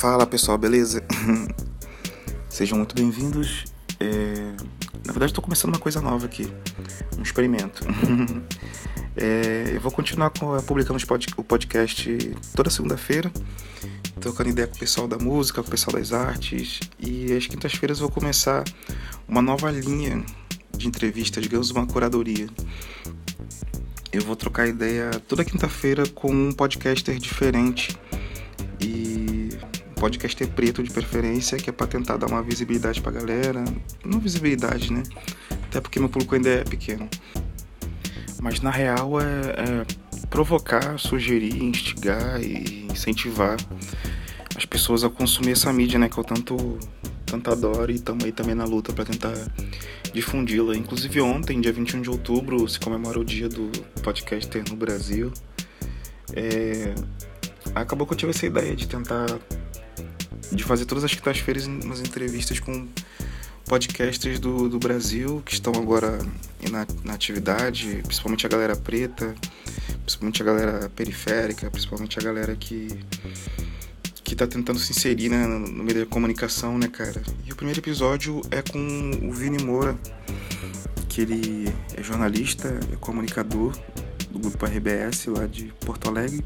Fala pessoal, beleza? Sejam muito bem-vindos. É... Na verdade, estou começando uma coisa nova aqui, um experimento. é... Eu vou continuar publicando o podcast toda segunda-feira, trocando ideia com o pessoal da música, com o pessoal das artes. E às quintas-feiras vou começar uma nova linha de entrevistas, digamos, uma curadoria. Eu vou trocar ideia toda quinta-feira com um podcaster diferente podcast é preto de preferência, que é para tentar dar uma visibilidade pra galera. Não visibilidade, né? Até porque meu público ainda é pequeno. Mas na real é, é provocar, sugerir, instigar e incentivar as pessoas a consumir essa mídia, né? Que eu tanto, tanto adoro e estamos aí também na luta para tentar difundi-la. Inclusive ontem, dia 21 de outubro, se comemora o dia do podcaster no Brasil. É, acabou que eu tive essa ideia de tentar de fazer todas as quintas-feiras umas entrevistas com podcasters do, do Brasil que estão agora na, na atividade, principalmente a galera preta, principalmente a galera periférica, principalmente a galera que que tá tentando se inserir né, no meio da comunicação, né, cara? E o primeiro episódio é com o Vini Moura, que ele é jornalista, é comunicador do grupo RBS lá de Porto Alegre.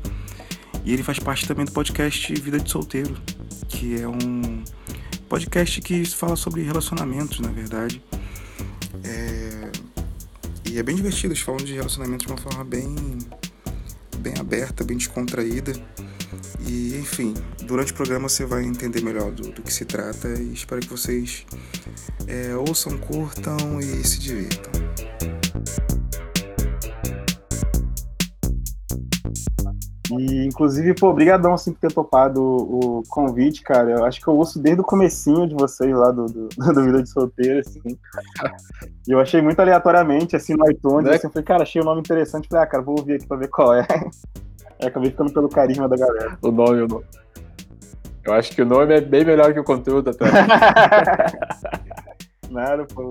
E ele faz parte também do podcast Vida de Solteiro, que é um podcast que fala sobre relacionamentos, na verdade. É... E é bem divertido, eles falam de relacionamentos de uma forma bem, bem aberta, bem descontraída. E, enfim, durante o programa você vai entender melhor do, do que se trata e espero que vocês é, ouçam, curtam e se divirtam. E, inclusive, pô, obrigadão, assim, por ter topado o, o, convite, cara. Eu acho que eu ouço desde o comecinho de vocês lá do, do, do Vida de Solteiro, assim. E eu achei muito aleatoriamente, assim, no iTunes, né? assim, eu falei, cara, achei o um nome interessante. Falei, ah, cara, vou ouvir aqui pra ver qual é. Aí acabei ficando pelo carisma da galera. O nome, o nome. Eu acho que o nome é bem melhor que o conteúdo até. Nada, pô.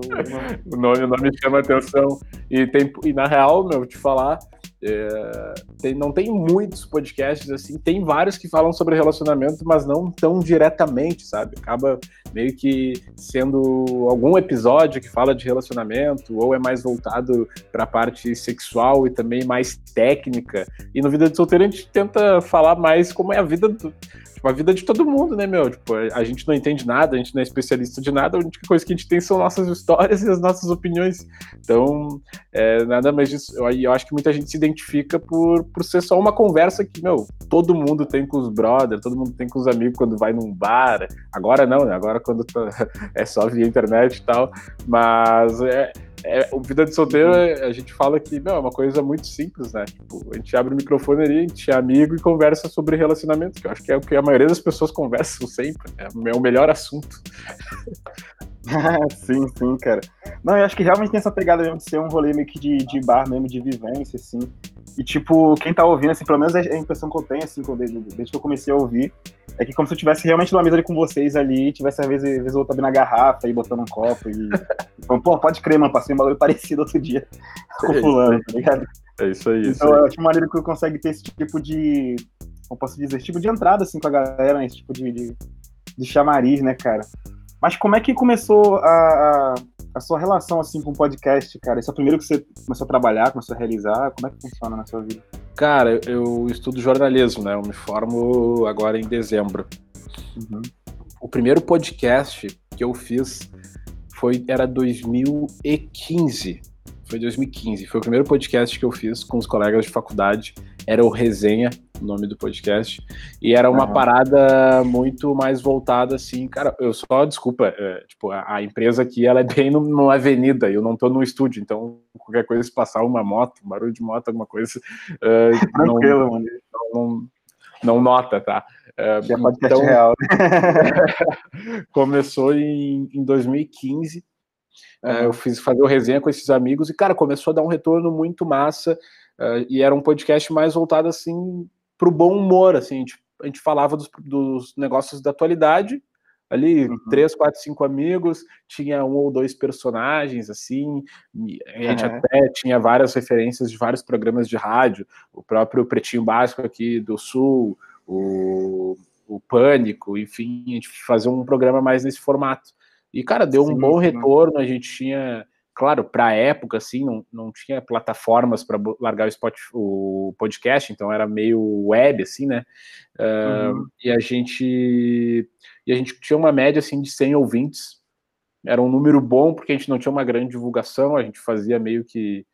O nome, o nome chama atenção. E, tem, e na real, meu, vou te falar, é, tem, não tem muitos podcasts assim, tem vários que falam sobre relacionamento, mas não tão diretamente, sabe? Acaba meio que sendo algum episódio que fala de relacionamento, ou é mais voltado para a parte sexual e também mais técnica. E no Vida de Solteiro a gente tenta falar mais como é a vida do, tipo, a vida de todo mundo, né, meu? Tipo, a gente não entende nada, a gente não é especialista de nada, a única coisa que a gente tem são nossas histórias e as nossas opiniões. Então, é, nada mais disso. Eu, eu acho que muita gente se identifica por, por ser só uma conversa que, meu, todo mundo tem com os brothers, todo mundo tem com os amigos quando vai num bar. Agora não, né? Agora quando tá, é só via internet e tal. Mas é, é, o Vida de Solteiro, a gente fala que não, é uma coisa muito simples, né? Tipo, a gente abre o microfone ali, a gente é amigo e conversa sobre relacionamento, que eu acho que é o que a maioria das pessoas conversam sempre. É, é o melhor assunto. sim, sim, cara. Não, eu acho que realmente tem essa pegada mesmo de ser um rolê meio que de, de bar mesmo, de vivência, assim. E, tipo, quem tá ouvindo, assim, pelo menos a impressão que eu tenho, assim, desde, desde que eu comecei a ouvir, é que como se eu tivesse realmente numa mesa ali com vocês ali, tivesse às vezes, às vezes eu abrindo a garrafa e botando um copo e. e pô, pode crer, mano, passei um bagulho parecido outro dia com o é fulano, tá ligado? É isso aí. Então aí. eu acho maneiro que eu consegue ter esse tipo de. Como posso dizer? Esse tipo de entrada, assim, com a galera, né? Esse tipo de, de, de chamariz, né, cara? Mas como é que começou a, a, a, sua relação assim com o podcast, cara? Esse é o primeiro que você começou a trabalhar, começou a realizar? Como é que funciona na sua vida? Cara, eu estudo jornalismo, né? Eu me formo agora em dezembro. Uhum. O primeiro podcast que eu fiz foi era 2015. Foi 2015. Foi o primeiro podcast que eu fiz com os colegas de faculdade. Era o Resenha, o nome do podcast. E era uma uhum. parada muito mais voltada assim, cara, eu só, desculpa, é, tipo, a, a, empresa aqui, ela é bem no, numa avenida, eu não tô no estúdio, então qualquer coisa, se passar uma moto, um barulho de moto, alguma coisa, uh, Tranquilo, não, mano. Não, não, não nota, tá? Uh, então, real. começou em, em 2015, uhum. uh, eu fiz fazer o resenha com esses amigos e, cara, começou a dar um retorno muito massa, Uh, e era um podcast mais voltado assim para o bom humor, assim, a gente, a gente falava dos, dos, negócios da atualidade, ali, uhum. três, quatro, cinco amigos, tinha um ou dois personagens, assim, a gente uhum. até tinha várias referências de vários programas de rádio, o próprio Pretinho Básico aqui do Sul, o o Pânico, enfim, a gente fazer um programa mais nesse formato. E, cara, deu um bom sim. retorno, a gente tinha, claro, para a época, assim, não, não tinha plataformas para largar o, spot, o podcast, então era meio web, assim, né? Uh, uhum. E a gente e a gente tinha uma média, assim, de 100 ouvintes, era um número bom, porque a gente não tinha uma grande divulgação, a gente fazia meio que,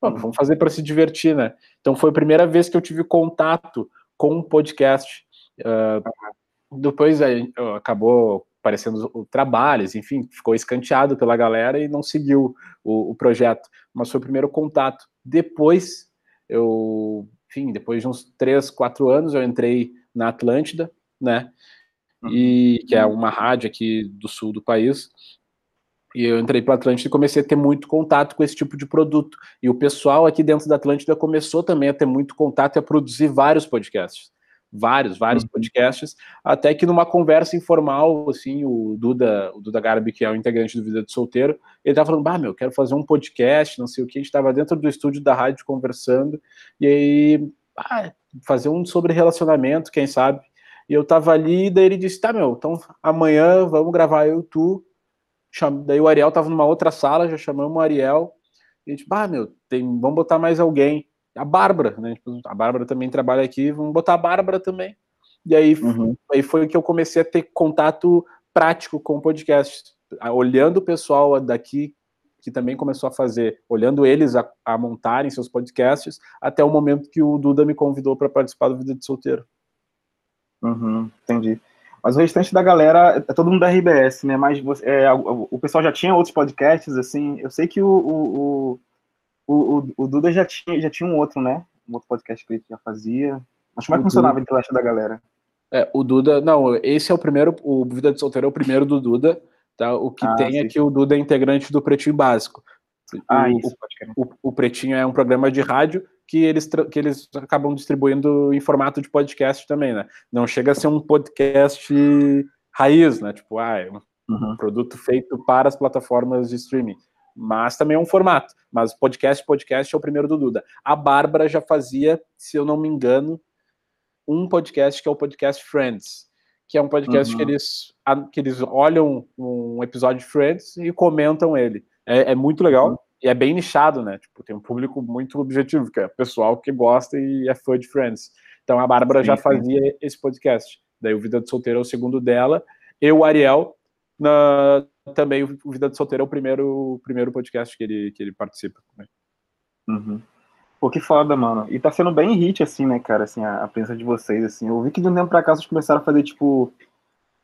vamos fazer para se divertir, né? Então foi a primeira vez que eu tive contato com um podcast. Uh, depois acabou aparecendo trabalhos, enfim, ficou escanteado pela galera e não seguiu o, o, projeto. Mas foi o primeiro contato. Depois, eu, enfim, depois de uns três, quatro anos, eu entrei na Atlântida, né? E que é uma rádio aqui do sul do país. E eu entrei para a Atlântida e comecei a ter muito contato com esse tipo de produto. E o pessoal aqui dentro da Atlântida começou também a ter muito contato e a produzir vários podcasts vários, vários uhum. podcasts, até que numa conversa informal, assim, o Duda, o Duda Garbi, que é o integrante do Vida de Solteiro, ele tava falando, bah, meu, quero fazer um podcast, não sei o que, a gente tava dentro do estúdio da rádio conversando, e aí, ah, fazer um sobre relacionamento, quem sabe, e eu tava ali, daí ele disse, tá, meu, então amanhã vamos gravar eu e tu, daí o Ariel tava numa outra sala, já chamamos o Ariel, e a gente, bah, meu, tem, vamos botar mais alguém, a Bárbara, né? Tipo, a Bárbara também trabalha aqui, vamos botar a Bárbara também. E aí, uhum. aí foi que eu comecei a ter contato prático com o podcast, olhando o pessoal daqui que também começou a fazer, olhando eles a, a montarem seus podcasts, até o momento que o Duda me convidou para participar do Vida de Solteiro. Uhum, entendi. Mas o restante da galera é todo mundo da RBS, né? Mas você, é, o, pessoal já tinha outros podcasts, assim. Eu sei que o, o, o, o, o, Duda já tinha, já tinha um outro, né? Um outro podcast que ele já fazia. Mas como é que funcionava a da galera? É, o Duda, não, esse é o primeiro, o Vida de Solteiro é o primeiro do Duda, tá? O que ah, tem sim. é que o Duda é integrante do Pretinho Básico. Ah, o, isso, o, o, Pretinho é um programa de rádio que eles, que eles acabam distribuindo em formato de podcast também, né? Não chega a ser um podcast raiz, né? Tipo, ah, é um uhum. produto feito para as plataformas de streaming mas também é um formato. Mas podcast, podcast é o primeiro do Duda. A Bárbara já fazia, se eu não me engano, um podcast que é o podcast Friends, que é um podcast uhum. que, eles, que eles olham um episódio de Friends e comentam ele. É, é muito legal uhum. e é bem nichado, né? Tipo, tem um público muito objetivo, que é o pessoal que gosta e é fã de Friends. Então a Bárbara sim, já fazia sim. esse podcast. Daí o Vida de Solteiro é o segundo dela. Eu, Ariel, na, também o Vida de Solteiro é o primeiro, o primeiro podcast que ele, que ele participa. Né? Uhum. Pô, que foda, mano. E tá sendo bem hit, assim, né, cara, assim, a, a presença de vocês, assim. Eu vi que de um tempo pra cá vocês começaram a fazer, tipo,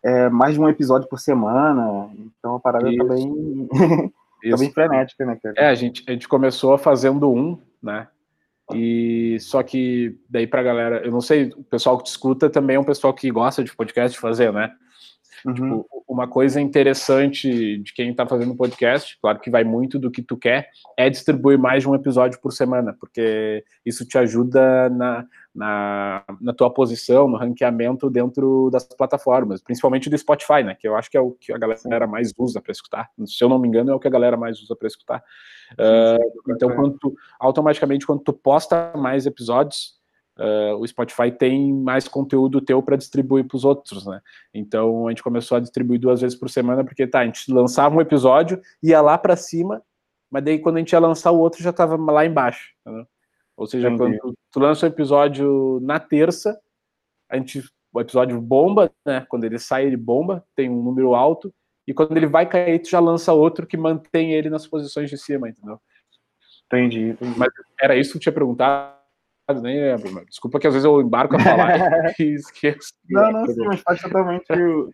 é, mais de um episódio por semana. Então a parada Isso. tá bem... tá bem frenética, né, cara? É, a gente, a gente começou fazendo um, né, e só que daí pra galera, eu não sei, o pessoal que te escuta também é um pessoal que gosta de podcast fazer, né? Uhum. Tipo, uma coisa interessante de quem está fazendo podcast, claro que vai muito do que tu quer, é distribuir mais de um episódio por semana, porque isso te ajuda na, na, na tua posição, no ranqueamento dentro das plataformas, principalmente do Spotify, né? Que eu acho que é o que a galera mais usa para escutar. Se eu não me engano, é o que a galera mais usa para escutar. Uh, então, quando tu, automaticamente, quando tu posta mais episódios, uh, o Spotify tem mais conteúdo teu para distribuir para os outros, né? Então a gente começou a distribuir duas vezes por semana, porque tá, a gente lançava um episódio, ia lá para cima, mas daí quando a gente ia lançar o outro já estava lá embaixo. Né? Ou seja, Entendi. quando tu, lança o episódio na terça, a gente, o episódio bomba, né? Quando ele sai, ele bomba, tem um número alto, e quando ele vai cair, tu já lança outro que mantém ele nas posições de cima, entendeu? Entendi, entendi. Mas era isso que eu tinha perguntado nem lembro, mano. Desculpa que às vezes eu embarco a falar e esqueço. Não, não, sim, mas faz totalmente,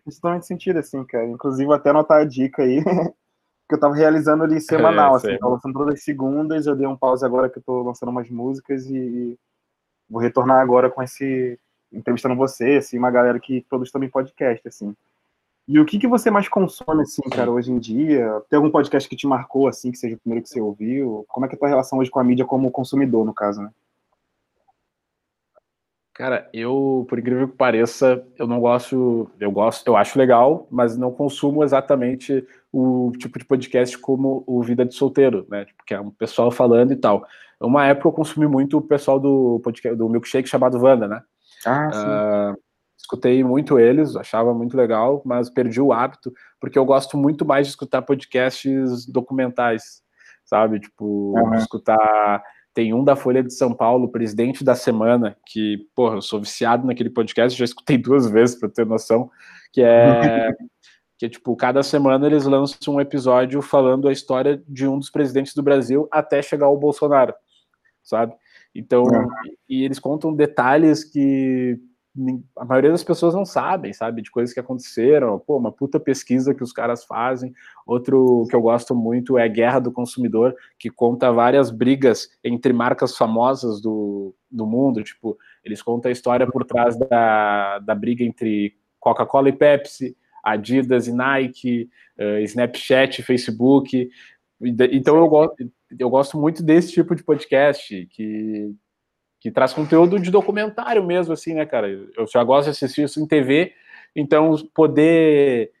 totalmente sentido, assim, cara. Inclusive, até anotar a dica aí, que eu tava realizando ali semanal, é, assim, tava lançando todas as segundas, eu dei um pause agora que eu tô lançando umas músicas e vou retornar agora com esse, entrevistando você, assim, uma galera que produz também podcast, assim. E o que, que você mais consome, assim, cara, hoje em dia? Tem algum podcast que te marcou, assim, que seja o primeiro que você ouviu? Como é que é a tua relação hoje com a mídia como consumidor, no caso, né? Cara, eu, por incrível que pareça, eu não gosto, eu gosto, eu acho legal, mas não consumo exatamente o tipo de podcast como o Vida de Solteiro, né? Tipo, que é um pessoal falando e tal. Uma época eu consumi muito o pessoal do podcast do Milkshake chamado Wanda, né? Ah, sim. Uh, escutei muito eles, achava muito legal, mas perdi o hábito, porque eu gosto muito mais de escutar podcasts documentais, sabe? Tipo, uhum. escutar. Tem um da Folha de São Paulo, Presidente da Semana, que, porra, eu sou viciado naquele podcast, já escutei duas vezes para ter noção, que é. que tipo, cada semana eles lançam um episódio falando a história de um dos presidentes do Brasil até chegar ao Bolsonaro, sabe? Então, é. e eles contam detalhes que a maioria das pessoas não sabem, sabe, de coisas que aconteceram. Pô, uma puta pesquisa que os caras fazem. Outro que eu gosto muito é Guerra do Consumidor, que conta várias brigas entre marcas famosas do, do mundo. Tipo, eles contam a história por trás da, da briga entre Coca-Cola e Pepsi, Adidas e Nike, uh, Snapchat, Facebook. Então eu gosto, eu gosto muito desse tipo de podcast que que traz conteúdo de documentário mesmo, assim, né, cara? Eu já gosto de assistir isso em TV, então poder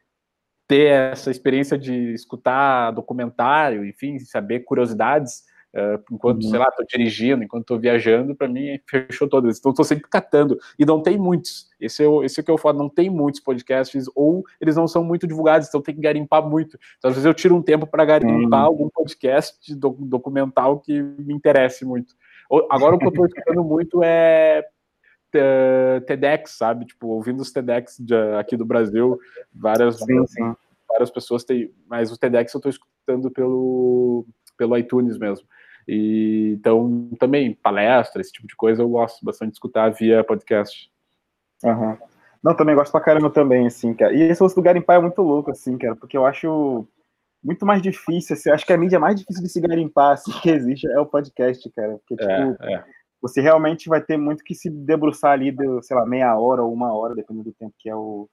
ter essa experiência de escutar documentário, enfim, saber curiosidades, uh, enquanto, uhum. sei lá, estou dirigindo, enquanto estou viajando, para mim fechou todas. Então estou sempre catando. E não tem muitos. Esse é, o, esse é o que eu falo, não tem muitos podcasts, ou eles não são muito divulgados, então tem que garimpar muito. Então, às vezes eu tiro um tempo para garimpar uhum. algum podcast documental que me interesse muito. Agora o que eu tô escutando muito é TEDx, sabe? Tipo, ouvindo os TEDx de, aqui do Brasil, várias, sim, sim. várias pessoas têm, mas o TEDx eu tô escutando pelo, pelo iTunes mesmo. E, então, também, palestra, esse tipo de coisa, eu gosto bastante de escutar via podcast. Uhum. Não, também gosto pra caramba também, assim, cara. E esse osso do Garimpar é muito louco, assim, cara, porque eu acho muito mais difícil, assim, acho que a mídia mais difícil de se garimpar assim, que existe é o podcast, cara. Porque, é, tipo, é, é. você realmente vai ter muito que se debruçar ali, de, sei lá, meia hora ou uma hora, dependendo do tempo que é o,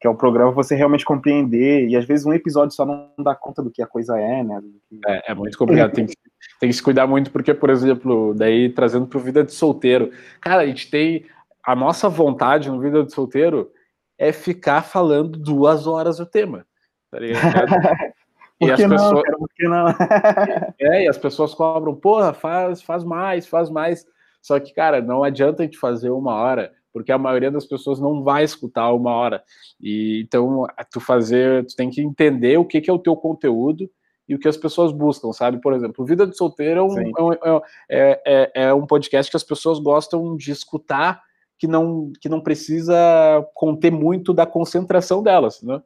que é o programa, você realmente compreender, e às vezes um episódio só não dá conta do que a coisa é, né? Que... É, é, muito complicado, tem que, tem que se cuidar muito, porque, por exemplo, daí trazendo para Vida de Solteiro, cara, a gente tem, a nossa vontade no Vida de Solteiro é ficar falando duas horas o tema, tá ligado? Por que não, pessoas... cara, por que não? é, e as pessoas cobram, porra, faz, faz mais, faz mais. Só que, cara, não adianta a gente fazer uma hora, porque a maioria das pessoas não vai escutar uma hora. E então, tu fazer, tu tem que entender o que, que é o teu conteúdo e o que as pessoas buscam, sabe? Por exemplo, Vida de Solteiro é um, é, é, é, é um podcast que as pessoas gostam de escutar, que não, que não precisa conter muito da concentração delas, né?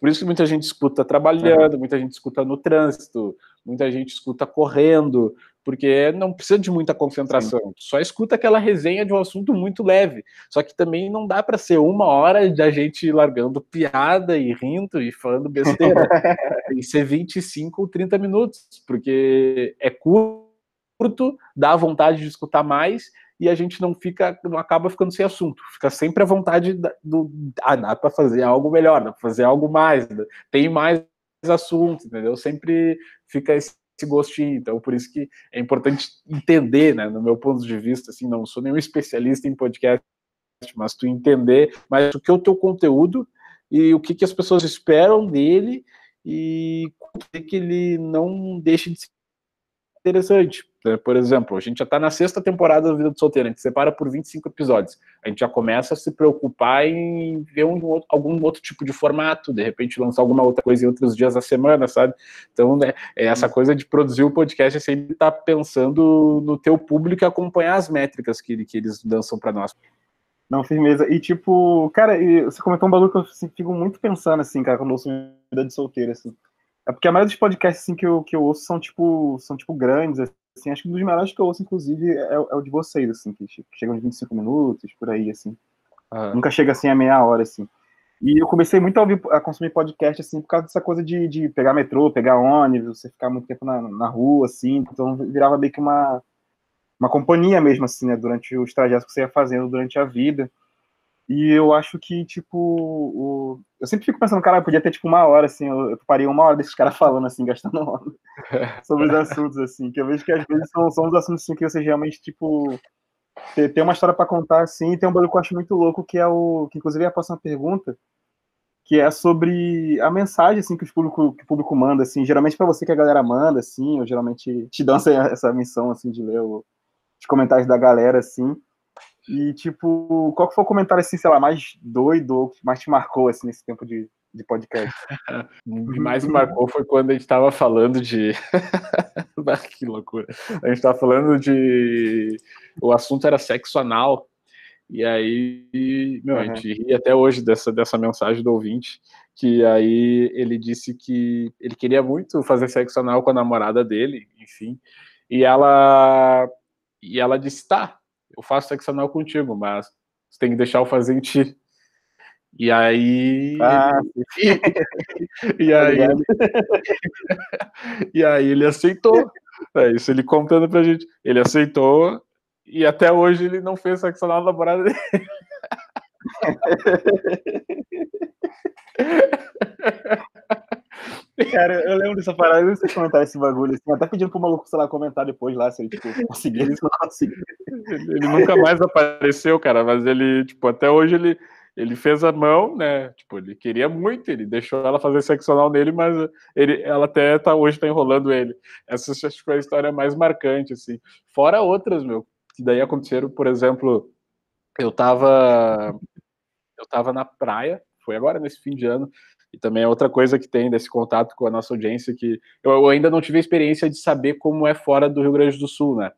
Por isso que muita gente escuta trabalhando, muita gente escuta no trânsito, muita gente escuta correndo, porque não precisa de muita concentração. Sim. Só escuta aquela resenha de um assunto muito leve. Só que também não dá para ser uma hora de a gente largando piada e rindo e falando besteira. Tem que ser 25 ou 30 minutos, porque é curto, dá vontade de escutar mais e a gente não fica, não acaba ficando sem assunto, fica sempre à vontade do, ah, dá para fazer algo melhor, dá para fazer algo mais, tem mais assuntos, entendeu? Sempre fica esse, esse gostinho, então por isso que é importante entender, né, no meu ponto de vista, assim, não sou nenhum especialista em podcast, mas tu entender mais o que é o teu conteúdo e o que, que as pessoas esperam dele e que ele não deixa de ser interessante. Né? Por exemplo, a gente já está na sexta temporada da Vida do Solteiro, a gente separa por 25 episódios. A gente já começa a se preocupar em ver um, algum outro tipo de formato, de repente lançar alguma outra coisa em outros dias da semana, sabe? Então, né, é essa coisa de produzir o podcast é sempre estar tá pensando no teu público e acompanhar as métricas que, que eles lançam para nós. Não, firmeza. E tipo, cara, você comentou um bagulho que eu fico muito pensando, assim, cara, quando eu ouço Vida de Solteiro, assim. É porque a maioria dos podcasts assim, que, eu, que eu ouço são tipo, são tipo grandes, assim. Acho que um dos melhores que eu ouço, inclusive, é, é o de vocês, assim, que chegam de 25 minutos, por aí, assim. Ah. Nunca chega assim a meia hora, assim. E eu comecei muito a, ouvir, a consumir podcast, assim, por causa dessa coisa de, de pegar metrô, pegar ônibus, você ficar muito tempo na, na rua, assim. Então virava meio que uma, uma companhia mesmo, assim, né? Durante os trajetos que você ia fazendo durante a vida. E eu acho que, tipo, o... eu sempre fico pensando, cara, podia ter, tipo, uma hora, assim, eu, eu parei uma hora desses caras falando, assim, gastando onda sobre os assuntos, assim, que eu vejo que às vezes são, são os assuntos, assim, que você realmente, tipo, tem, tem uma história para contar, assim, e tem um bagulho que eu acho muito louco, que é o, que inclusive é a próxima pergunta, que é sobre a mensagem, assim, que o público, que o público manda, assim, geralmente para você que a galera manda, assim, ou geralmente te dão essa, essa missão, assim, de ler o, os comentários da galera, assim, E, tipo, qual que foi o comentário, assim, sei lá, mais doido ou que mais te marcou, assim, nesse tempo de, de podcast? o que mais me marcou foi quando a gente tava falando de. que loucura. A gente tava falando de. O assunto era sexo anal. E aí, meu, uhum. a gente ri até hoje dessa, dessa mensagem do ouvinte, que aí ele disse que ele queria muito fazer sexo anal com a namorada dele, enfim, e ela e ela disse, tá, eu faço sexo anal contigo, mas você tem que deixar eu fazer em ti. E aí. Ah, e, aí ele... e aí ele aceitou. É isso, ele contando pra gente. Ele aceitou e até hoje ele não fez sexo anal na namorada dele. Cara, eu lembro dessa parada, eu não sei comentar esse bagulho, assim, até pedindo pro maluco, sei lá, comentar depois lá, se ele, tipo, conseguir, se não. Ele nunca mais apareceu, cara, mas ele, tipo, até hoje ele, ele fez a mão, né, tipo, ele queria muito, ele deixou ela fazer sexo anal nele, mas ele, ela até tá, hoje tá enrolando ele. Essa acho que foi a história mais marcante, assim. Fora outras, meu, que daí aconteceram, por exemplo, eu tava eu tava na praia, foi agora nesse fim de ano, e também é outra coisa que tem desse contato com a nossa audiência que eu ainda não tive a experiência de saber como é fora do Rio Grande do Sul, né?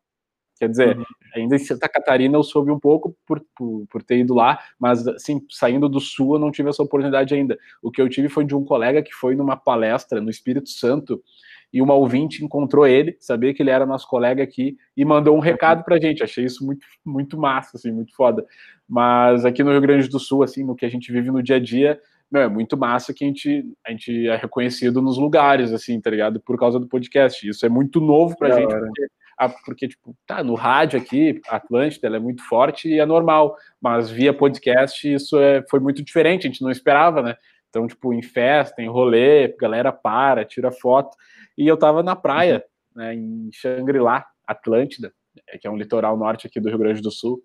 Quer dizer, uhum. ainda em Santa Catarina eu soube um pouco por, por, por, ter ido lá, mas assim, saindo do sul eu não tive essa oportunidade ainda. O que eu tive foi de um colega que foi numa palestra no Espírito Santo e uma ouvinte encontrou ele, sabia que ele era nosso colega aqui e mandou um recado pra gente. Achei isso muito, muito massa, assim, muito foda. Mas aqui no Rio Grande do Sul, assim, no que a gente vive no dia a dia, meu, é muito massa que a gente, a gente é reconhecido nos lugares, assim, tá ligado? Por causa do podcast. Isso é muito novo pra gente, porque, a, porque, tipo, tá, no rádio aqui, a Atlântida, ela é muito forte e é normal, mas via podcast isso é, foi muito diferente, a gente não esperava, né? Então, tipo, em festa, em rolê, galera para, tira foto. E eu tava na praia, né, em Xangri-Lá, Atlântida, que é um litoral norte aqui do Rio Grande do Sul.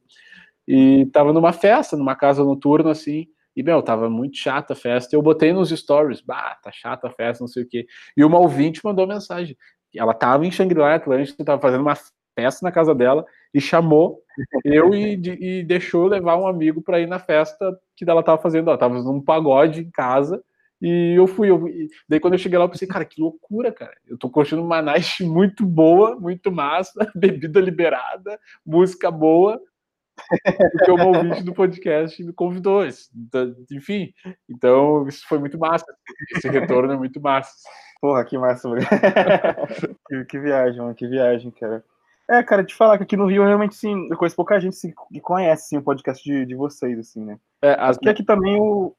E tava numa festa, numa casa noturna, assim, e, meu, tava muito chata a festa. Eu botei nos stories, bah, tá chata a festa, não sei o quê. E uma ouvinte mandou mensagem. Ela tava em Xangri-Lá, Atlântida, tava fazendo uma festa na casa dela e chamou eu e, e deixou levar um amigo para ir na festa que ela tava fazendo. Ela tava num pagode em casa e eu fui, eu, daí quando eu cheguei lá, eu pensei, cara, que loucura, cara. Eu tô curtindo uma night muito boa, muito massa, bebida liberada, música boa, porque uma ouvinte do podcast me convidou. Então, enfim, então isso foi muito massa. Esse retorno é muito massa. Porra, que massa, que, que viagem, mano, que viagem, cara. É, cara, te falar que aqui no Rio, realmente, sim, eu conheço pouca gente assim, que conhece, sim, o podcast de, de vocês, assim, né? É, as... Porque aqui também o...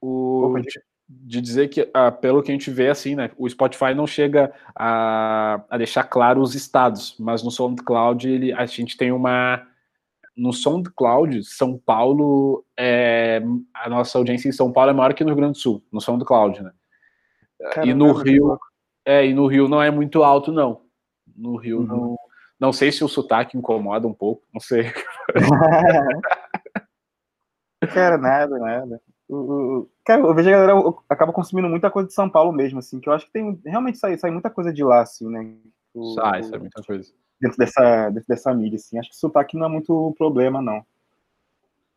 o... Opa, de dizer que, ah, pelo que a gente vê, assim, né, o Spotify não chega a, a deixar claro os estados, mas no SoundCloud ele, a gente tem uma. No SoundCloud, São Paulo, é, a nossa audiência em São Paulo é maior que no Rio Grande do Sul, no SoundCloud, né? Caramba, e no Rio, é, e no Rio não é muito alto, não. No Rio uhum. não. Não sei se o sotaque incomoda um pouco, não sei. Cara, nada, nada. Cara, eu vejo a galera acaba consumindo muita coisa de São Paulo mesmo, assim, que eu acho que tem realmente sai, sai muita coisa de lá, assim, né? O, sai, sai muita coisa. Dentro dessa, dentro dessa mídia, assim. Acho que sotaque não é muito problema, não.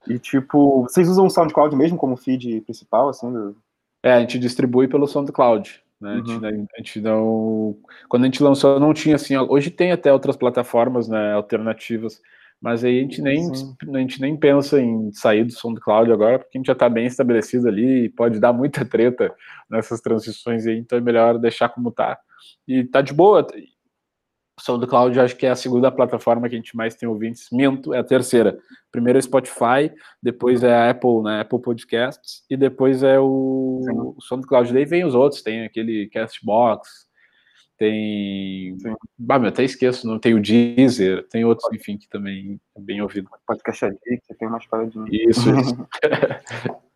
E, tipo, vocês usam o SoundCloud mesmo como feed principal, assim? Do... É, a gente distribui pelo SoundCloud. Né? Uhum. A, gente, a, gente, não. Quando a gente lançou, não tinha assim. Hoje tem até outras plataformas né, alternativas mas aí a gente nem, a gente nem pensa em sair do SoundCloud agora, porque a gente já está bem estabelecido ali e pode dar muita treta nessas transições aí, então é melhor deixar como está. E tá de boa. SoundCloud acho que é a segunda plataforma que a gente mais tem ouvintes. Minto, é a terceira. Primeiro é Spotify, depois é a Apple, né? Apple Podcasts, e depois é o, o SoundCloud. Daí vem os outros, tem aquele Castbox, tem. Bah, meu, até esqueço, não tem o Deezer, tem outros, enfim, que também é bem ouvido. Podcast Addict, tem umas paradinhas. Isso, isso.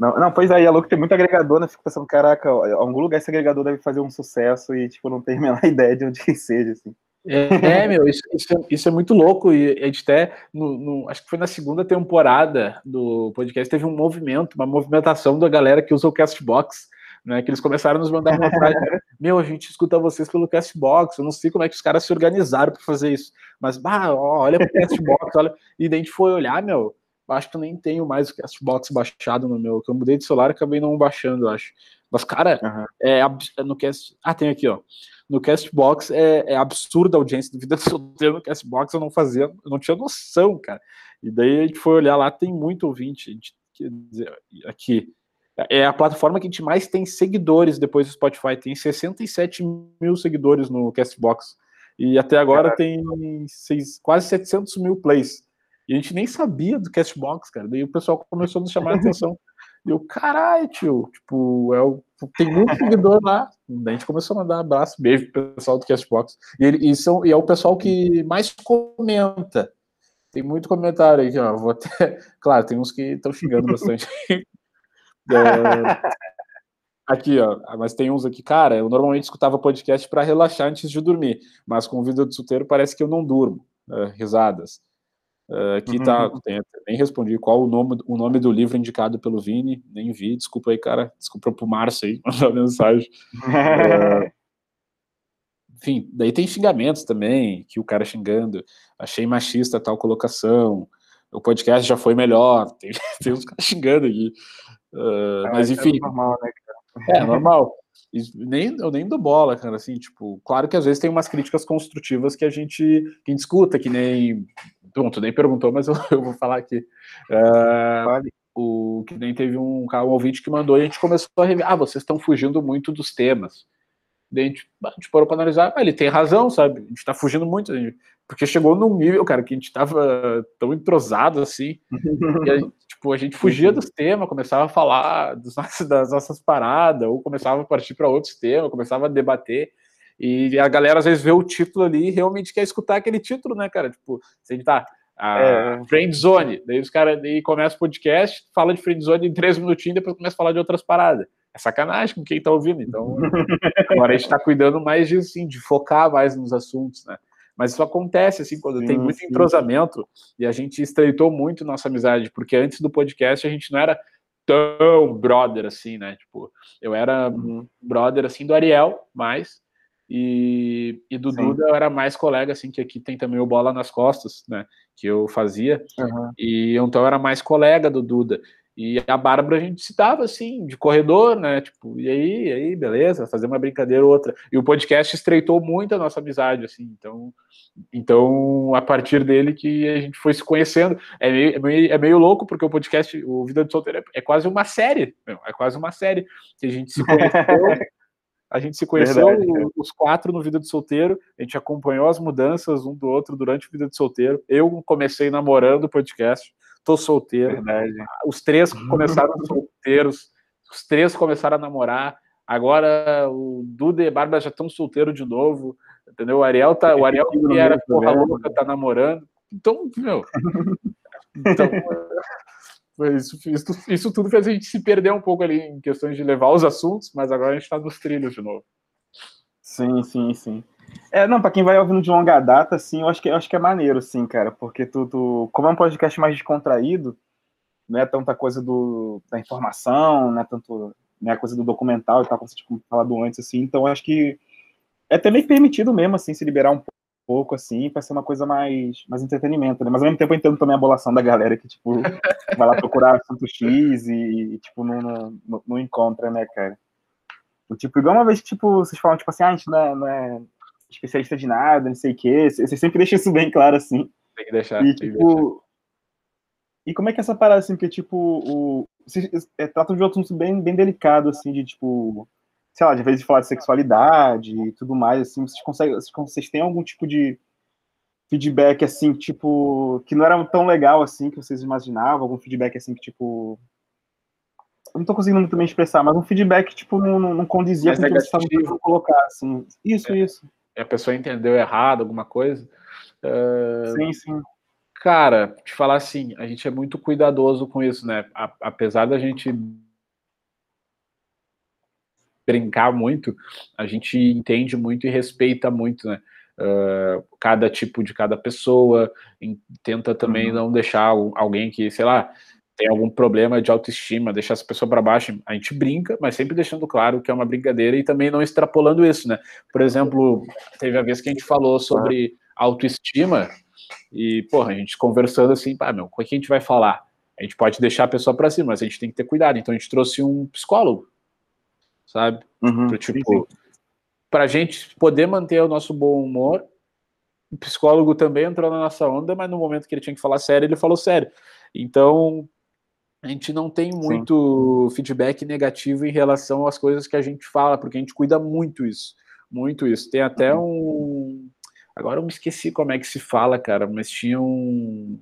não, não, pois aí, é louco, tem muito agregador, né? Fico pensando, caraca, algum lugar esse agregador deve fazer um sucesso e, tipo, não tem a menor ideia de onde seja, assim. É, é, meu, isso, isso, é, isso, é, muito louco. E a gente até, no, no, acho que foi na segunda temporada do podcast, teve um movimento, uma movimentação da galera que usa o Castbox né? Que eles começaram a nos mandar mensagem. Meu, a gente escuta vocês pelo Castbox. Eu não sei como é que os caras se organizaram para fazer isso. Mas, bah, olha pro Castbox, olha. E daí a gente foi olhar, meu. Acho que eu nem tenho mais o Castbox baixado no meu. Que eu mudei de celular e acabei não baixando, acho. Mas, cara, uhum. é, no Cast. Ah, tem aqui, ó. No Castbox é, é absurda a audiência do Vida Solteiro no Castbox. Eu não fazia, eu não tinha noção, cara. E daí a gente foi olhar lá, tem muito ouvinte. A gente, quer dizer, aqui é a plataforma que a gente mais tem seguidores depois do Spotify. Tem 67 mil seguidores no Castbox. E até agora tem seis, quase 700 mil plays. E a gente nem sabia do Castbox, cara. Daí o pessoal começou a nos chamar a atenção. E eu, caralho, tio, tipo, é tem muito seguidor lá. Daí a gente começou a mandar abraço, beijo pro pessoal do Castbox. E, ele, e, são, e é o pessoal que mais comenta. Tem muito comentário aí, ó. Vou até... Claro, tem uns que estão xingando bastante. É... Aqui, ó, mas tem uns aqui, cara, eu normalmente escutava podcast para relaxar antes de dormir, mas com vida de solteiro parece que eu não durmo. Uh, risadas. Uh, aqui uhum. tá, tem, nem respondi qual o nome, o nome do livro indicado pelo Vini, nem vi, desculpa aí, cara, desculpa pro Márcio aí, mandar mensagem. uh, enfim, daí tem xingamentos também, que o cara xingando, achei machista tal colocação, o podcast já foi melhor, tem, tem uns caras xingando aqui. Uh, é, mas enfim. É normal, né, cara? É, normal. nem, eu nem dou bola, cara, assim, tipo, claro que às vezes tem umas críticas construtivas que a gente, que a gente escuta, que nem. Pronto, nem perguntou, mas eu, eu vou falar aqui. Vale. O que nem teve um, um ouvinte que mandou e a gente começou a rever. Ah, vocês estão fugindo muito dos temas. Daí a gente, a gente parou para analisar, ah, ele tem razão, sabe? A gente tá fugindo muito, gente, porque chegou num nível, cara, que a gente tava tão entrosado assim, e a gente, Tipo, a gente fugia dos temas, começava a falar dos das nossas paradas, ou começava a partir para outros temas, começava a debater. E a galera às vezes vê o título ali e realmente quer escutar aquele título, né, cara? Tipo, se a gente tá. É. Friend Zone, daí os caras começa o podcast, fala de Friend Zone em três minutinhos, depois começa a falar de outras paradas. É sacanagem com quem tá ouvindo. Então, agora a gente tá cuidando mais de, assim, de focar mais nos assuntos, né? Mas isso acontece, assim, quando sim, tem muito sim. entrosamento e a gente estreitou muito nossa amizade, porque antes do podcast a gente não era tão brother assim, né? Tipo, eu era uhum. brother, assim, do Ariel, mais, e, e do sim. Duda eu era mais colega, assim, que aqui tem também o Bola nas Costas, né? Que eu fazia, uhum. e então eu era mais colega do Duda. E a Bárbara a gente se dava assim, de corredor, né? Tipo, e aí, e aí, beleza, fazer uma brincadeira ou outra. E o podcast estreitou muito a nossa amizade, assim. Então, então a partir dele que a gente foi se conhecendo. É meio, é meio, é meio louco, porque o podcast, o Vida de Solteiro, é, é quase uma série. é quase uma série que a gente se conheceu. A gente se conheceu Verdade, os quatro no Vida de Solteiro, a gente acompanhou as mudanças um do outro durante o Vida de Solteiro. Eu comecei namorando o podcast, tô solteiro. Verdade. Os três começaram solteiros, os três começaram a namorar. Agora o Duda e a Bárbara já estão solteiros de novo, entendeu? O Ariel tá, o Ariel que era porra louca, tá namorando. Então, meu. Então, isso, isso, isso tudo fez a gente se perder um pouco ali em questões de levar os assuntos, mas agora a gente está nos trilhos de novo. Sim, sim, sim. É, não, pra quem vai ouvindo de longa data, assim, eu acho que, eu acho que é maneiro, sim, cara, porque tu, tu, como é um podcast mais descontraído, não é tanta coisa do, da informação, não é tanto né, coisa do documental e tal, como você tinha falado antes, assim, então eu acho que é meio permitido mesmo, assim, se liberar um pouco, assim, pra ser uma coisa mais, mais entretenimento, né, mas ao mesmo tempo eu entendo também a bolação da galera que, tipo, vai lá procurar assunto X e, tipo, não, não, não encontra, né, cara. Tipo, igual uma vez, tipo, vocês falam, tipo assim, ah, a gente não é, não é especialista de nada, não sei o quê. Você sempre deixa isso bem claro, assim. Tem que deixar. E, tipo, e como é que é essa parada, assim, porque, tipo, o, vocês é, tratam de um assunto bem, bem delicado, assim, de, tipo, sei lá, de vez de falar de sexualidade e tudo mais, assim, vocês conseguem, vocês têm algum tipo de feedback, assim, tipo, que não era tão legal, assim, que vocês imaginavam, algum feedback, assim, que, tipo, eu não tô conseguindo muito bem expressar, mas um feedback, tipo, não, não condizia com o que vocês estavam tentando colocar, assim, isso, é. isso a pessoa entendeu errado alguma coisa. Uh, sim, sim. Cara, te falar assim, a gente é muito cuidadoso com isso, né? A, apesar da gente brincar muito, a gente entende muito e respeita muito, né? Uh, cada tipo de cada pessoa, tenta também uhum. não deixar alguém que, sei lá, tem algum problema de autoestima, deixar essa pessoa para baixo, a gente brinca, mas sempre deixando claro que é uma brincadeira e também não extrapolando isso, né? Por exemplo, teve a vez que a gente falou sobre autoestima e, porra, a gente conversando assim, pá, meu, o que a gente vai falar? A gente pode deixar a pessoa para cima, mas a gente tem que ter cuidado. Então a gente trouxe um psicólogo, sabe? Uhum, tipo, para a gente poder manter o nosso bom humor. O psicólogo também entrou na nossa onda, mas no momento que ele tinha que falar sério, ele falou sério. Então, a gente não tem muito Sim. feedback negativo em relação às coisas que a gente fala, porque a gente cuida muito isso. Muito isso. Tem até uhum. um. Agora eu me esqueci como é que se fala, cara, mas tinha um.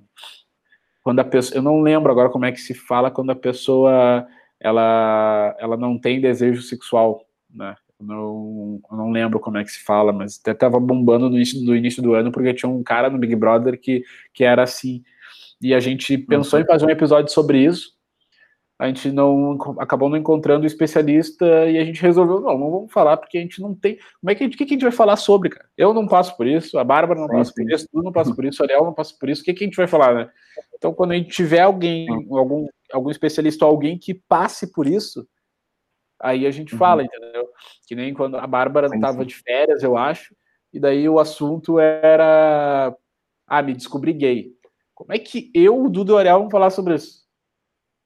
Quando a pessoa. Eu não lembro agora como é que se fala quando a pessoa ela, ela não tem desejo sexual, né? não, eu não lembro como é que se fala, mas até tava bombando no início, no início do ano, porque tinha um cara no Big Brother que, que era assim. E a gente pensou uhum. em fazer um episódio sobre isso. A gente não acabou não encontrando o especialista e a gente resolveu, não, não vamos falar, porque a gente não tem. Como é que a gente, que, que a gente vai falar sobre, cara? Eu não passo por isso, a Bárbara não sim, passa sim. por isso, tu não passa por isso, o Ariel não passa por isso, o que, que a gente vai falar, né? Então, quando a gente tiver alguém, algum, algum especialista ou alguém que passe por isso, aí a gente uhum. fala, entendeu? Que nem quando a Bárbara estava de férias, eu acho, e daí o assunto era ah, me descobri gay. Como é que eu, o Dudu Ariel, vamos falar sobre isso?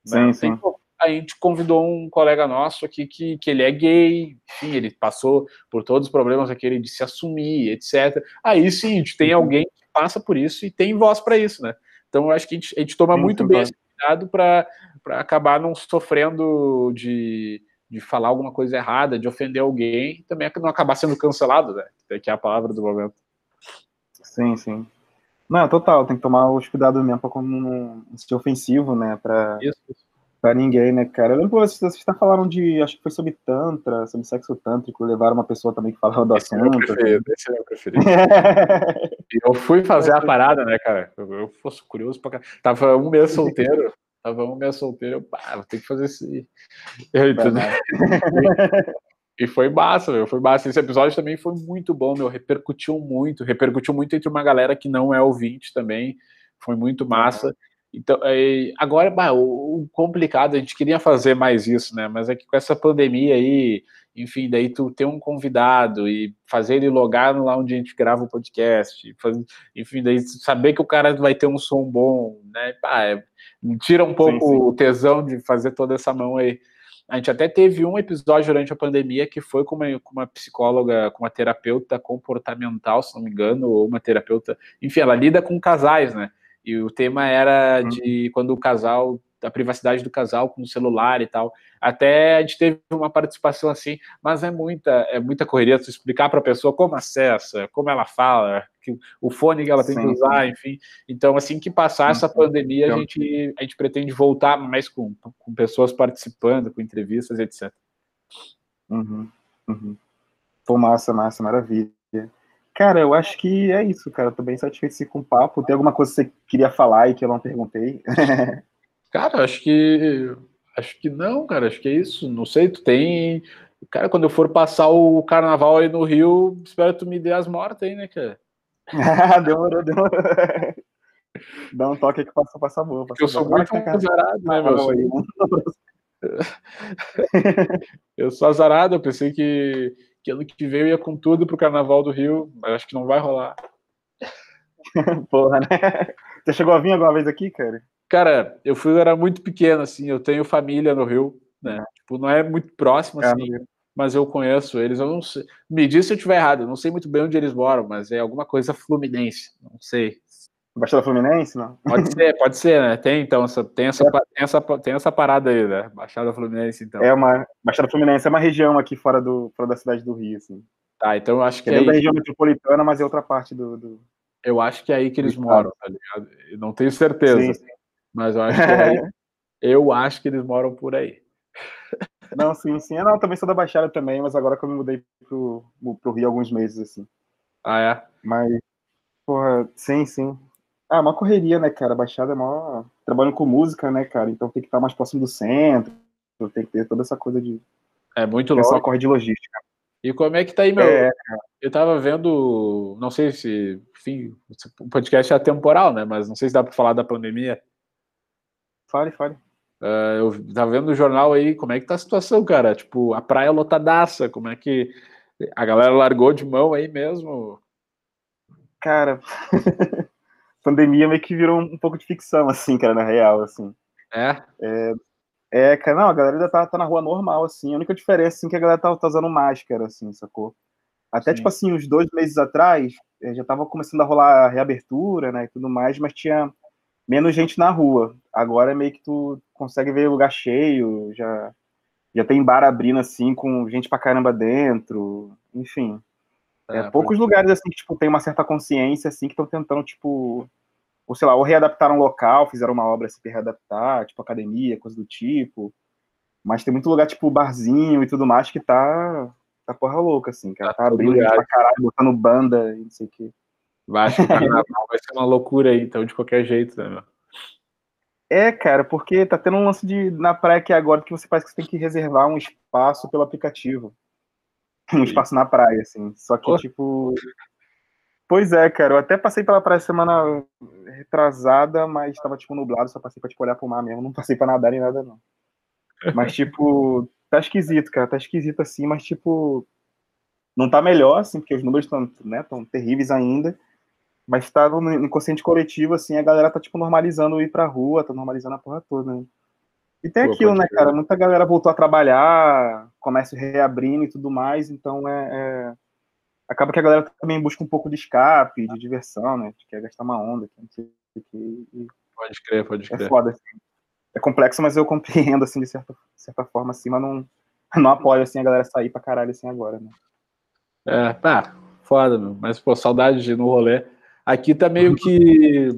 Sim, né? sim. A gente convidou um colega nosso aqui que, que ele é gay, enfim, ele passou por todos os problemas aquele de se assumir, etc. Aí sim, a gente tem uhum. alguém que passa por isso e tem voz para isso, né? Então eu acho que a gente, a gente toma sim, muito bem esse cuidado para acabar não sofrendo de, de falar alguma coisa errada, de ofender alguém, também não acabar sendo cancelado, né? Que é a palavra do momento. Sim, sim. Não, total, tem que tomar os cuidados mesmo para não ser ofensivo, né? Pra, Isso. Pra ninguém, né, cara? Eu lembro que vocês, falaram de. Acho que foi sobre Tantra, sobre sexo tântrico, levaram uma pessoa também que falava do esse assunto. É preferido, esse é meu preferido. eu fui fazer a parada, né, cara? Eu, eu fosse curioso pra caralho. Tava um mês solteiro. Tava um mês solteiro, eu, pá, vou ter que fazer esse. e foi massa, meu, foi massa. Esse episódio também foi muito bom, meu, repercutiu muito, repercutiu muito entre uma galera que não é ouvinte também, foi muito massa. Então, é, agora, bah, o, o, complicado, a gente queria fazer mais isso, né? Mas é que com essa pandemia aí, enfim, daí tu ter um convidado e fazer ele logar lá onde a gente grava o podcast, fazer, enfim, daí saber que o cara vai ter um som bom, né? Bah, é, tira um pouco sim, sim. o tesão de fazer toda essa mão aí. A gente até teve um episódio durante a pandemia que foi com uma, com uma psicóloga, com uma terapeuta comportamental, se não me engano, ou uma terapeuta. Enfim, ela lida com casais, né? E o tema era hum. de quando o casal da privacidade do casal com o celular e tal. Até a gente teve uma participação assim, mas é muita, é muita correria tu explicar para a pessoa como acessa, como ela fala, que o fone que ela tem sim, que usar, sim. enfim. Então, assim que passar essa pandemia, a gente, a gente pretende voltar mais com, com pessoas participando, com entrevistas, etc. Uhum, uhum. Pô, massa, massa, maravilha. Cara, eu acho que é isso, cara. Tô bem satisfeito com o papo. Tem alguma coisa que você queria falar e que eu não perguntei? Cara, acho que. Acho que não, cara. Acho que é isso. Não sei, tu tem. Cara, quando eu for passar o carnaval aí no Rio, espero que tu me dê as mortas aí, né, cara? demorou, demorou. Dá um toque que passa, passa boa. Passa eu sou boa. muito azarado, né, meu? Sou... eu sou azarado, eu pensei que, que ano que veio ia com tudo pro Carnaval do Rio, mas acho que não vai rolar. Porra, né? Você chegou a vir alguma vez aqui, cara? Cara, eu fui, eu era muito pequeno, assim, eu tenho família no Rio, né? Uhum. Tipo, não é muito próximo, é, assim, mas eu conheço eles, eu não sei. Me diz se eu estiver errado, eu não sei muito bem onde eles moram, mas é alguma coisa fluminense, não sei. Baixada Fluminense, não? Pode ser, pode ser, né? Tem então, essa, tem, essa, é. tem, essa, tem essa parada aí, né? Baixada Fluminense, então. É uma. Baixada Fluminense é uma região aqui fora, do, fora da cidade do Rio, assim. Tá, então eu acho que. É, é da região metropolitana, mas é outra parte do. do... Eu acho que é aí que eles moram, tá ligado? Eu não tenho certeza. Sim, sim. Mas eu acho que aí, eu acho que eles moram por aí. Não, sim, sim. Eu não, também sou da Baixada também, mas agora que eu me mudei pro, pro Rio alguns meses, assim. Ah, é? Mas, porra, sim, sim. Ah, uma correria, né, cara? Baixada é maior. Trabalhando com música, né, cara? Então tem que estar mais próximo do centro, tem que ter toda essa coisa de. É muito longe. Só corre de logística. E como é que tá aí, meu? É, eu tava vendo, não sei se, enfim, o podcast é atemporal, né? Mas não sei se dá para falar da pandemia. Fale, fale. Uh, eu tava vendo no jornal aí como é que tá a situação, cara. Tipo, a praia lotadaça, como é que a galera largou de mão aí mesmo? Cara, pandemia meio que virou um pouco de ficção, assim, cara, na real, assim. É? É, é cara, não, a galera ainda tá, tá na rua normal, assim. A única diferença, assim, é que a galera tá, tá usando máscara, assim, sacou? Até, Sim. tipo assim, uns dois meses atrás, eh, já tava começando a rolar a reabertura, né, e tudo mais, mas tinha menos gente na rua. Agora é meio que tu consegue ver lugar cheio, já, já tem bar abrindo assim, com gente pra caramba dentro, enfim. É, é poucos lugares assim que tipo, tem uma certa consciência assim que estão tentando, tipo, ou sei lá, ou readaptaram um local, fizeram uma obra assim pra readaptar, tipo academia, coisa do tipo. Mas tem muito lugar, tipo, barzinho e tudo mais, que tá, tá porra louca, assim, cara. Tá, tá abrindo pra caralho, botando banda e não sei o quê. Vai, acho que o carnaval vai ser uma loucura aí, então, de qualquer jeito, né, meu? É, cara, porque tá tendo um lance de, na praia aqui agora que você parece que você tem que reservar um espaço pelo aplicativo. Um espaço na praia, assim. Só que, oh. tipo. Pois é, cara, eu até passei pela praia semana retrasada, mas tava, tipo, nublado, só passei pra, tipo, olhar pro mar mesmo. Não passei pra nadar nem nada, não. Mas, tipo, tá esquisito, cara, tá esquisito assim, mas, tipo, não tá melhor, assim, porque os números estão, né, tão terríveis ainda. Mas tá no inconsciente coletivo, assim, a galera tá, tipo, normalizando ir pra rua, tá normalizando a porra toda, né? E tem Pô, aquilo, né, cara? Muita galera voltou a trabalhar, comércio reabrindo e tudo mais, então é, é, Acaba que a galera também busca um pouco de escape, de diversão, né? Quer gastar uma onda, não sei o que. Pode crer, pode crer. É foda, assim. É complexo, mas eu compreendo, assim, de certa, de certa forma, assim, mas não, não apoio, assim, a galera sair pra caralho, assim, agora, né? É, tá, foda, meu. Mas, pô, saudade de ir no rolê. Aqui tá meio que.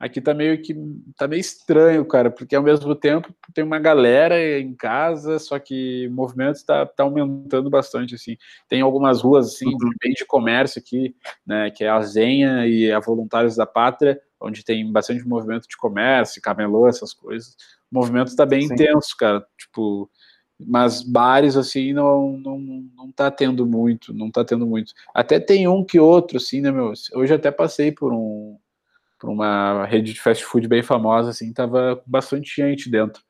Aqui tá meio que. Tá meio estranho, cara, porque ao mesmo tempo tem uma galera em casa, só que o movimento tá, tá aumentando bastante, assim. Tem algumas ruas, assim, uhum. bem de comércio aqui, né, que é a Zenha e a Voluntários da Pátria, onde tem bastante movimento de comércio, camelô, essas coisas. O movimento tá bem Sim. intenso, cara. Tipo, mas bares assim não, não não tá tendo muito, não tá tendo muito. Até tem um que outro assim, né, meu? Hoje até passei por um por uma rede de fast food bem famosa assim, tava bastante gente dentro.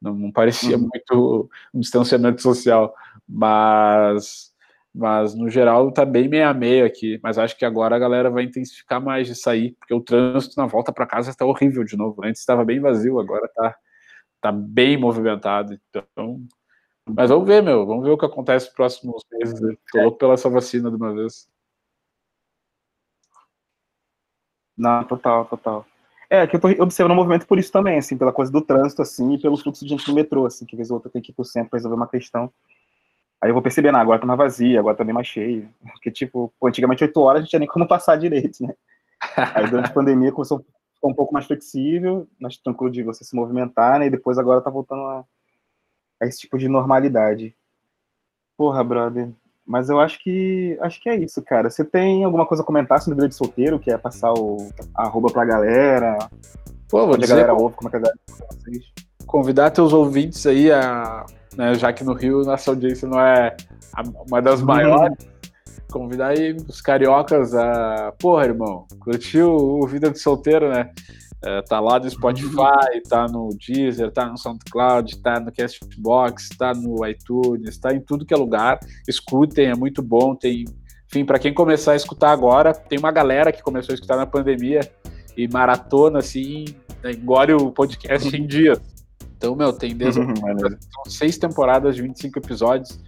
Não, não parecia uhum. muito um distanciamento social, mas mas no geral tá bem meia meia aqui, mas acho que agora a galera vai intensificar mais de sair, porque o trânsito na volta para casa está horrível de novo. Antes estava bem vazio, agora tá tá bem movimentado. Então, mas vamos ver, meu. Vamos ver o que acontece nos próximos meses. Tô louco pela essa vacina de uma vez. Não, total, total. É, que eu tô observando o movimento por isso também, assim, pela coisa do trânsito, assim, e pelo fluxo de gente no metrô, assim, que às vezes outra tem que ir pro centro pra resolver uma questão. Aí eu vou percebendo, ah, agora tá mais vazia, agora tá bem mais cheio. Porque, tipo, antigamente 8 horas a gente tinha nem como passar direito, né? Aí durante a pandemia começou um pouco mais flexível, mais tranquilo de você se movimentar, né? E depois agora tá voltando a a esse tipo de normalidade. Porra, brother. Mas eu acho que acho que é isso, cara. Você tem alguma coisa a comentar sobre vida de solteiro, que é passar o arroba pra galera? Pô, vou dizer, a galera ouve, como é que a galera vocês? Convidar teus ouvintes aí a. Né, já que no Rio nossa audiência não é uma das maiores. Convidar aí os cariocas a. Porra, irmão, curtiu o Vida de Solteiro, né? É, tá lá no Spotify, tá no Deezer, tá no SoundCloud, tá no Castbox, tá no iTunes, tá em tudo que é lugar. Escutem, é muito bom. Tem, enfim, para quem começar a escutar agora, tem uma galera que começou a escutar na pandemia e maratona assim, né, engole o podcast em dias. Então, meu, tem desde uhum, seis temporadas de 25 episódios,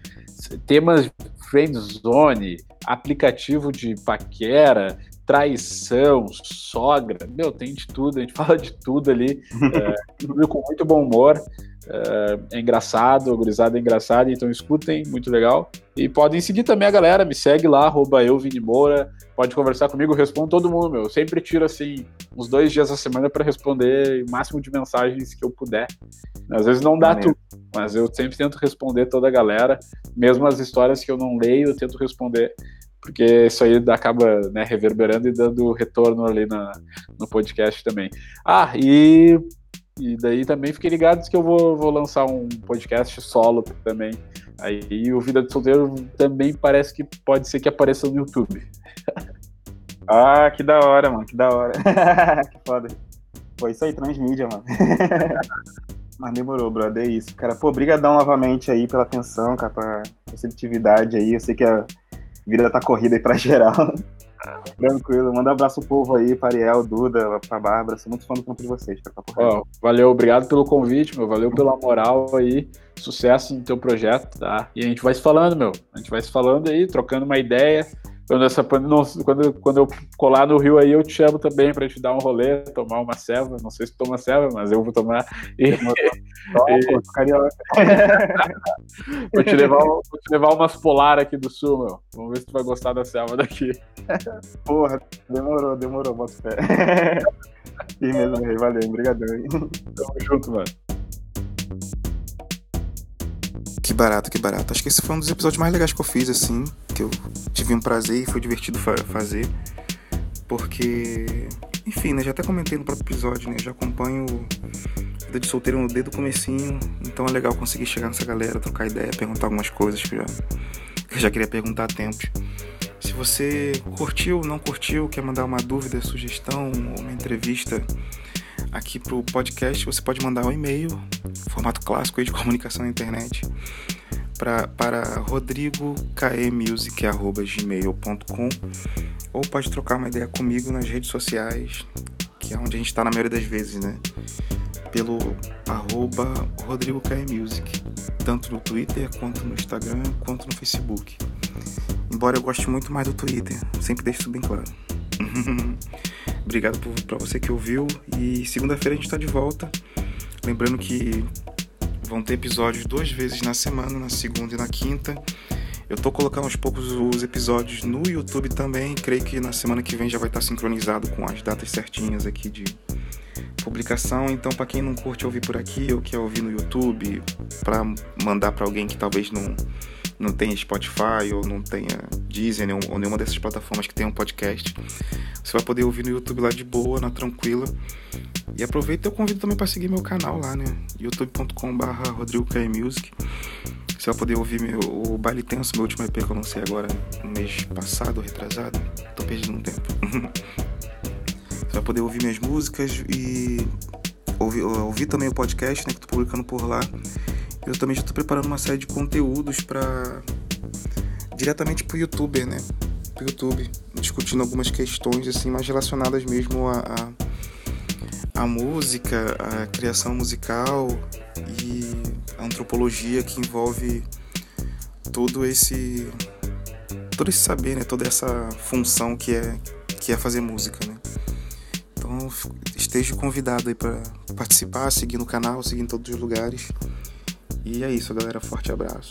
temas friendzone, aplicativo de paquera, traição, sogra, meu, tem de tudo, a gente fala de tudo ali, é, com muito bom humor, é, é engraçado, gurizada é engraçada, então escutem, muito legal. E podem seguir também a galera, me segue lá, arroba eu, Vini Moura, pode conversar comigo, respondo todo mundo, meu. Eu sempre tiro, assim, uns dois dias a semana para responder o máximo de mensagens que eu puder. Às vezes não dá tudo, mas eu sempre tento responder toda a galera, mesmo as histórias que eu não leio, eu tento responder porque isso aí acaba né, reverberando e dando retorno ali na, no podcast também. Ah, e, e daí também fiquem ligados que eu vou, vou lançar um podcast solo também. Aí o Vida de Solteiro também parece que pode ser que apareça no YouTube. Ah, que da hora, mano, que da hora. que foda. Pô, isso aí, transmídia, mano. Mas demorou, brother, é isso. Cara, pô, brigadão novamente aí pela atenção, cara, pela receptividade aí. Eu sei que a vida tá corrida aí pra geral. Tranquilo, manda um abraço pro povo aí, para Ariel, Duda, pra Bárbara. Sou muito fã do campo de vocês, cara. Oh, valeu, obrigado pelo convite, meu. Valeu pela moral aí. Sucesso no teu projeto, tá? E a gente vai se falando, meu. A gente vai se falando aí, trocando uma ideia. Quando, essa, quando, quando eu colar no Rio aí, eu te chamo também para te dar um rolê, tomar uma ceva. Não sei se toma ceva, mas eu vou tomar. E, e... vou, te levar, vou te levar umas polar aqui do sul, meu. Vamos ver se tu vai gostar da selva daqui. Porra, demorou, demorou, bota fé. E mesmo, rei. Valeu, obrigadão. Tamo junto, mano. Que barato, que barato. Acho que esse foi um dos episódios mais legais que eu fiz, assim. Que eu tive um prazer e foi divertido fa fazer. Porque, enfim, né? Já até comentei no próprio episódio, né? Já acompanho Vida de Solteiro desde o comecinho. Então é legal conseguir chegar nessa galera, trocar ideia, perguntar algumas coisas que eu já, que eu já queria perguntar há tempos. Se você curtiu, não curtiu, quer mandar uma dúvida, sugestão, uma entrevista aqui para o podcast, você pode mandar um e-mail, formato clássico de comunicação na internet, pra, para rodrigokmusic.gmail.com ou pode trocar uma ideia comigo nas redes sociais, que é onde a gente está na maioria das vezes, né? Pelo arroba rodrigokmusic, tanto no Twitter, quanto no Instagram, quanto no Facebook. Embora eu goste muito mais do Twitter, sempre deixo isso bem claro. Obrigado para você que ouviu e segunda-feira a gente está de volta. Lembrando que vão ter episódios duas vezes na semana, na segunda e na quinta. Eu tô colocando aos poucos os episódios no YouTube também. Creio que na semana que vem já vai estar sincronizado com as datas certinhas aqui de publicação. Então, para quem não curte ouvir por aqui ou quer ouvir no YouTube, para mandar para alguém que talvez não não tenha Spotify ou não tenha Disney ou nenhuma dessas plataformas que tenha um podcast, você vai poder ouvir no YouTube lá de boa, na tranquila. E aproveita eu convido também para seguir meu canal lá, né? youtube.com/barra Rodrigo Music. Você vai poder ouvir meu, o Baile Tenso, meu último EP que eu sei agora, no mês passado, retrasado. Tô perdendo um tempo. você vai poder ouvir minhas músicas e ouvir, ouvir também o podcast, né? Que tô publicando por lá. Eu também já estou preparando uma série de conteúdos para diretamente para o YouTuber, né? Para YouTube, discutindo algumas questões assim mais relacionadas mesmo a, a, a música, a criação musical e a antropologia que envolve todo esse todo esse saber, né? Toda essa função que é que é fazer música, né? Então esteja convidado aí para participar, seguir no canal, seguir em todos os lugares. E é isso, galera. Forte abraço.